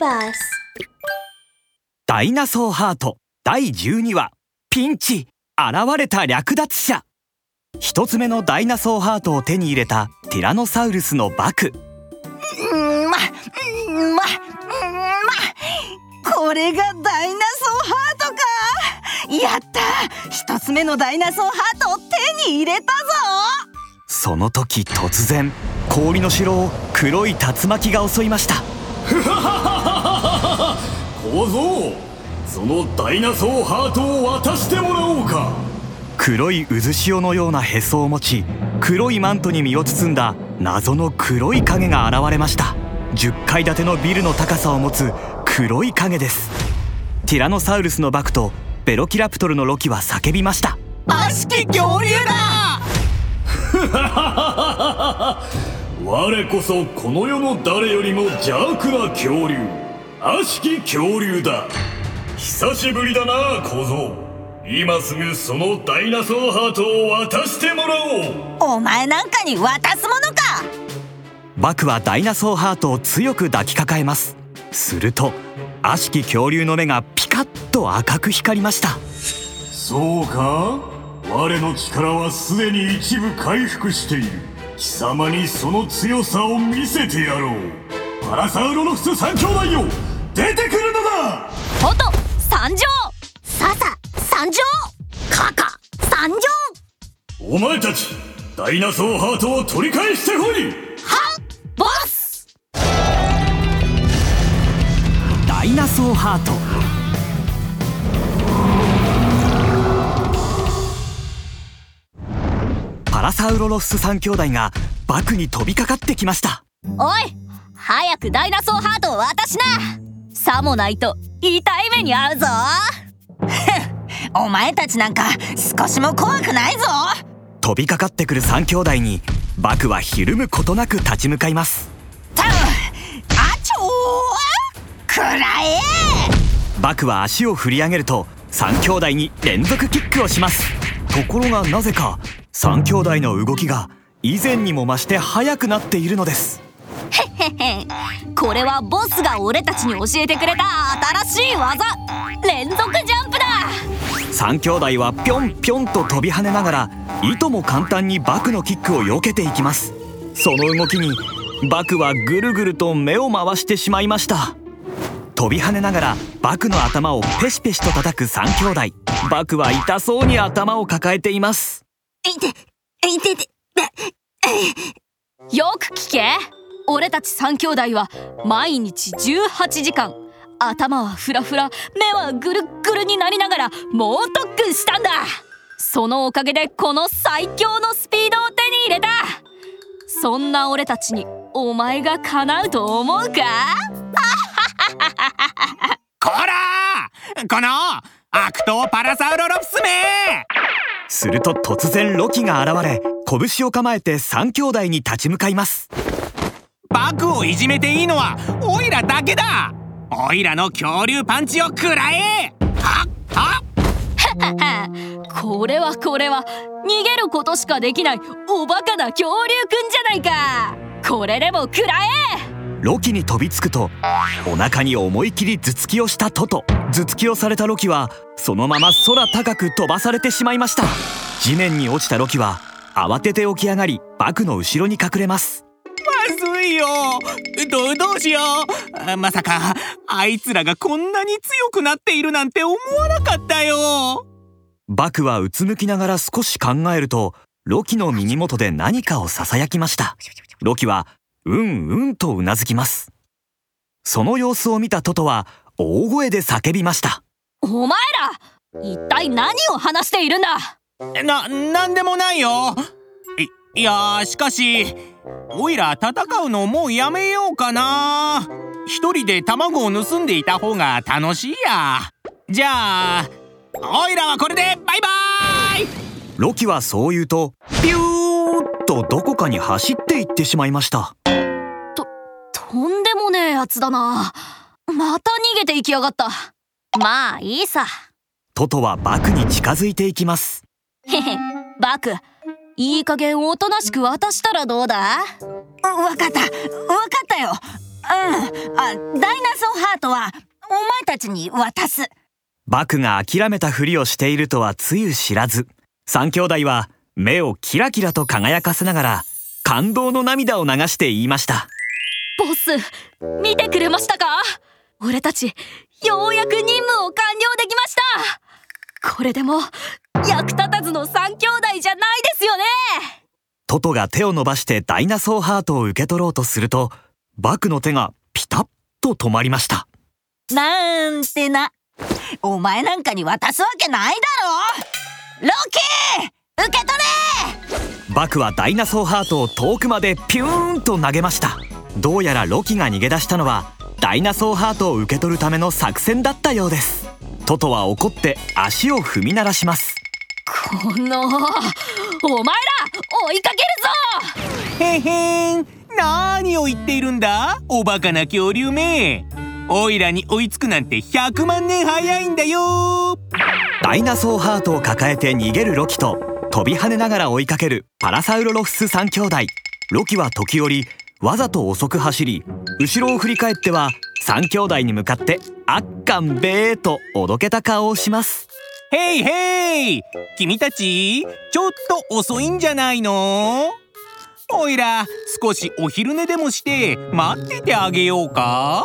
バスダイナソーハート第12話。ピンチ。現れた略奪者。一つ目のダイナソーハートを手に入れたティラノサウルスのバク。うんまうんまうんまこれがダイナソーハートか。やった。一つ目のダイナソーハートを手に入れたぞ。その時突然氷の城を黒い竜巻が襲いました 小僧そのダイナソーハートを渡してもらおうか。黒い渦潮のようなへそを持ち黒いマントに身を包んだ謎の黒い影が現れました。10階建てのビルの高さを持つ黒い影です。ティラノサウルスのバクとベロキラプトルのロキは叫びました。悪しき恐竜だ 我こそこの世の誰よりも邪悪な恐竜悪しき恐竜だ。久しぶりだな小僧。今すぐそのダイナソーハートを渡してもらおう。お前なんかに渡すものか。バクはダイナソーハートを強く抱きかかえます。すると悪しき恐竜の目がピカッと赤く光りました。そうか？我の力はすでに一部回復している貴様にその強さを見せてやろう。パラサウロロフス三兄弟よ。出てくるのだ。トト参上ササ参上カカ参上お前たちダイナソーハートを取り返してこい。ボス。ダイナソーハートパラサウロロフス三兄弟がバクに飛びかかってきました。おい早くダイナソーハートを渡しな。さもないと痛い目に遭うぞ。お前たちなんか少しも怖くないぞ。飛びかかってくる三兄弟にバクはひるむことなく立ち向かいます。たあちょーくらえバクは足を振り上げると三兄弟に連続キックをします。ところがなぜか三兄弟の動きが以前にも増して速くなっているのです。これはボスが俺たちに教えてくれた新しい技。連続ジャンプだ。三兄弟はぴょんぴょんと飛び跳ねながらいとも簡単にバクのキックを避けていきます。その動きにバクはぐるぐると目を回してしまいました。飛び跳ねながらバクの頭をペシペシと叩く三兄弟。バクは痛そうに頭を抱えていますよく聞け。俺たち三兄弟は毎日18時間頭はフラフラ目はぐるっぐるになりながら猛特訓したんだ。そのおかげでこの最強のスピードを手に入れた。そんな俺たちにお前が叶うと思うか？こらこの悪党パラサウロロプスめすると突然ロキが現れ拳を構えて三兄弟に立ち向かいます。バクをいじめていいのはオイラだけだ。オイラの恐竜パンチを食らえ。はっはっ。これはこれは逃げることしかできないおバカな恐竜くんじゃないか。これでも食らえロキに飛びつくとお腹に思い切り頭突きをしたトト。頭突きをされたロキはそのまま空高く飛ばされてしまいました。地面に落ちたロキは慌てて起き上がりバクの後ろに隠れます。まずいよ。どどうしよう。あまさかあいつらがこんなに強くなっているなんて思わなかったよ。バクはうつむきながら少し考えるとロキの耳元で何かをささやきました。ロキはうんうんとうなずきます。その様子を見たトトは大声で叫びました。お前ら一体何を話しているんだ？な、なんでもないよ。い、いやしかしおいら戦うのもうやめようかな。一人で卵を盗んでいた方が楽しいや。じゃあおいらはこれでバイバイ。ロキはそう言うとピュー。ッとどこかに走っていってしまいました。とんでもねえやつだな。また逃げていきやがった。まあいいさ。トトはバクに近づいていきます。へへバクいい加減おとなしく渡したらどうだ？わかった。わかったよ。あダイナソーハートはお前たちに渡す。バクが諦めたふりをしているとはつゆ知らず。三兄弟は目をキラキラと輝かせながら感動の涙を流して言いました。ボス見てくれましたか？俺たちようやく任務を完了できました。これでも役立たずの三兄弟じゃないですよね。トトが手を伸ばしてダイナソーハートを受け取ろうとするとバクの手がピタッと止まりました。なんてな。お前なんかに渡すわけないだろ。ロキ受け取れバクはダイナソーハートを遠くまでピューンと投げました。どうやらロキが逃げ出したのはダイナソーハートを受け取るための作戦だったようです。トトは怒って足を踏み鳴らします。このお前ら追いかけるぞ！へへん。何を言っているんだ？おバカな恐竜め。オイラに追いつくなんて100万年早いんだよ。ダイナソーハートを抱えて逃げるロキと飛び跳ねながら追いかけるパラサウロロフス3兄弟。ロキは時折わざと遅く走り後ろを振り返っては3兄弟に向かって「あっかんべー」とおどけた顔をします。へいへい君たちちょっと遅いんじゃないの？おいら少しお昼寝でもして待っててあげようか？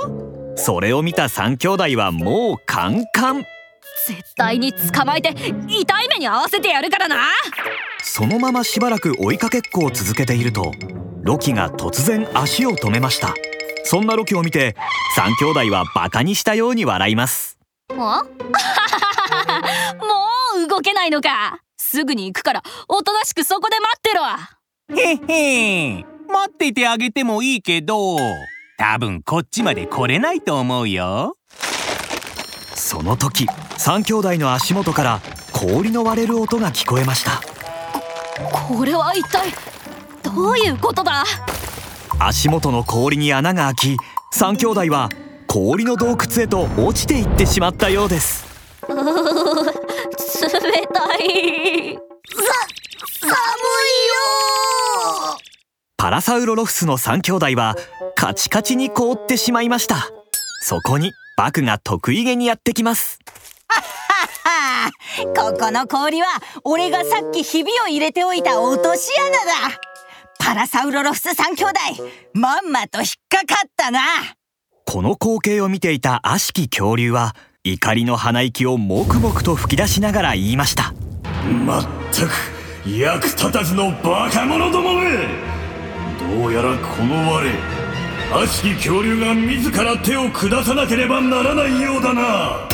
それを見た3兄弟はもうカンカン絶対に捕まえて痛い目に遭わせてやるからな。そのまましばらく追いかけっこを続けているとロキが突然足を止めました。そんなロキを見て3兄弟はバカにしたように笑います。もう？動けないのか。すぐに行くからおとなしくそこで待ってろ。へっへ待っててあげてもいいけど多分こっちまで来れないと思うよその時3兄弟の足元から氷の割れる音が聞こえました。これは一体どういうことだ？足元の氷に穴が開き3兄弟は氷の洞窟へと落ちていってしまったようです。冷たい。寒いよパラサウロロフスの3兄弟はカチカチに凍ってしまいました。そこにバクが得意げにやってきます。は あここの氷は俺がさっきひびを入れておいた落とし穴だ。パラサウロロフス3兄弟まんまと引っかかったな。この光景を見ていた悪しき恐竜は怒りの鼻息をもくもくと吹き出しながら言いました。まったく役立たずのバカ者どもめ。どうやらこの我悪しき恐竜が自ら手を下さなければならないようだな。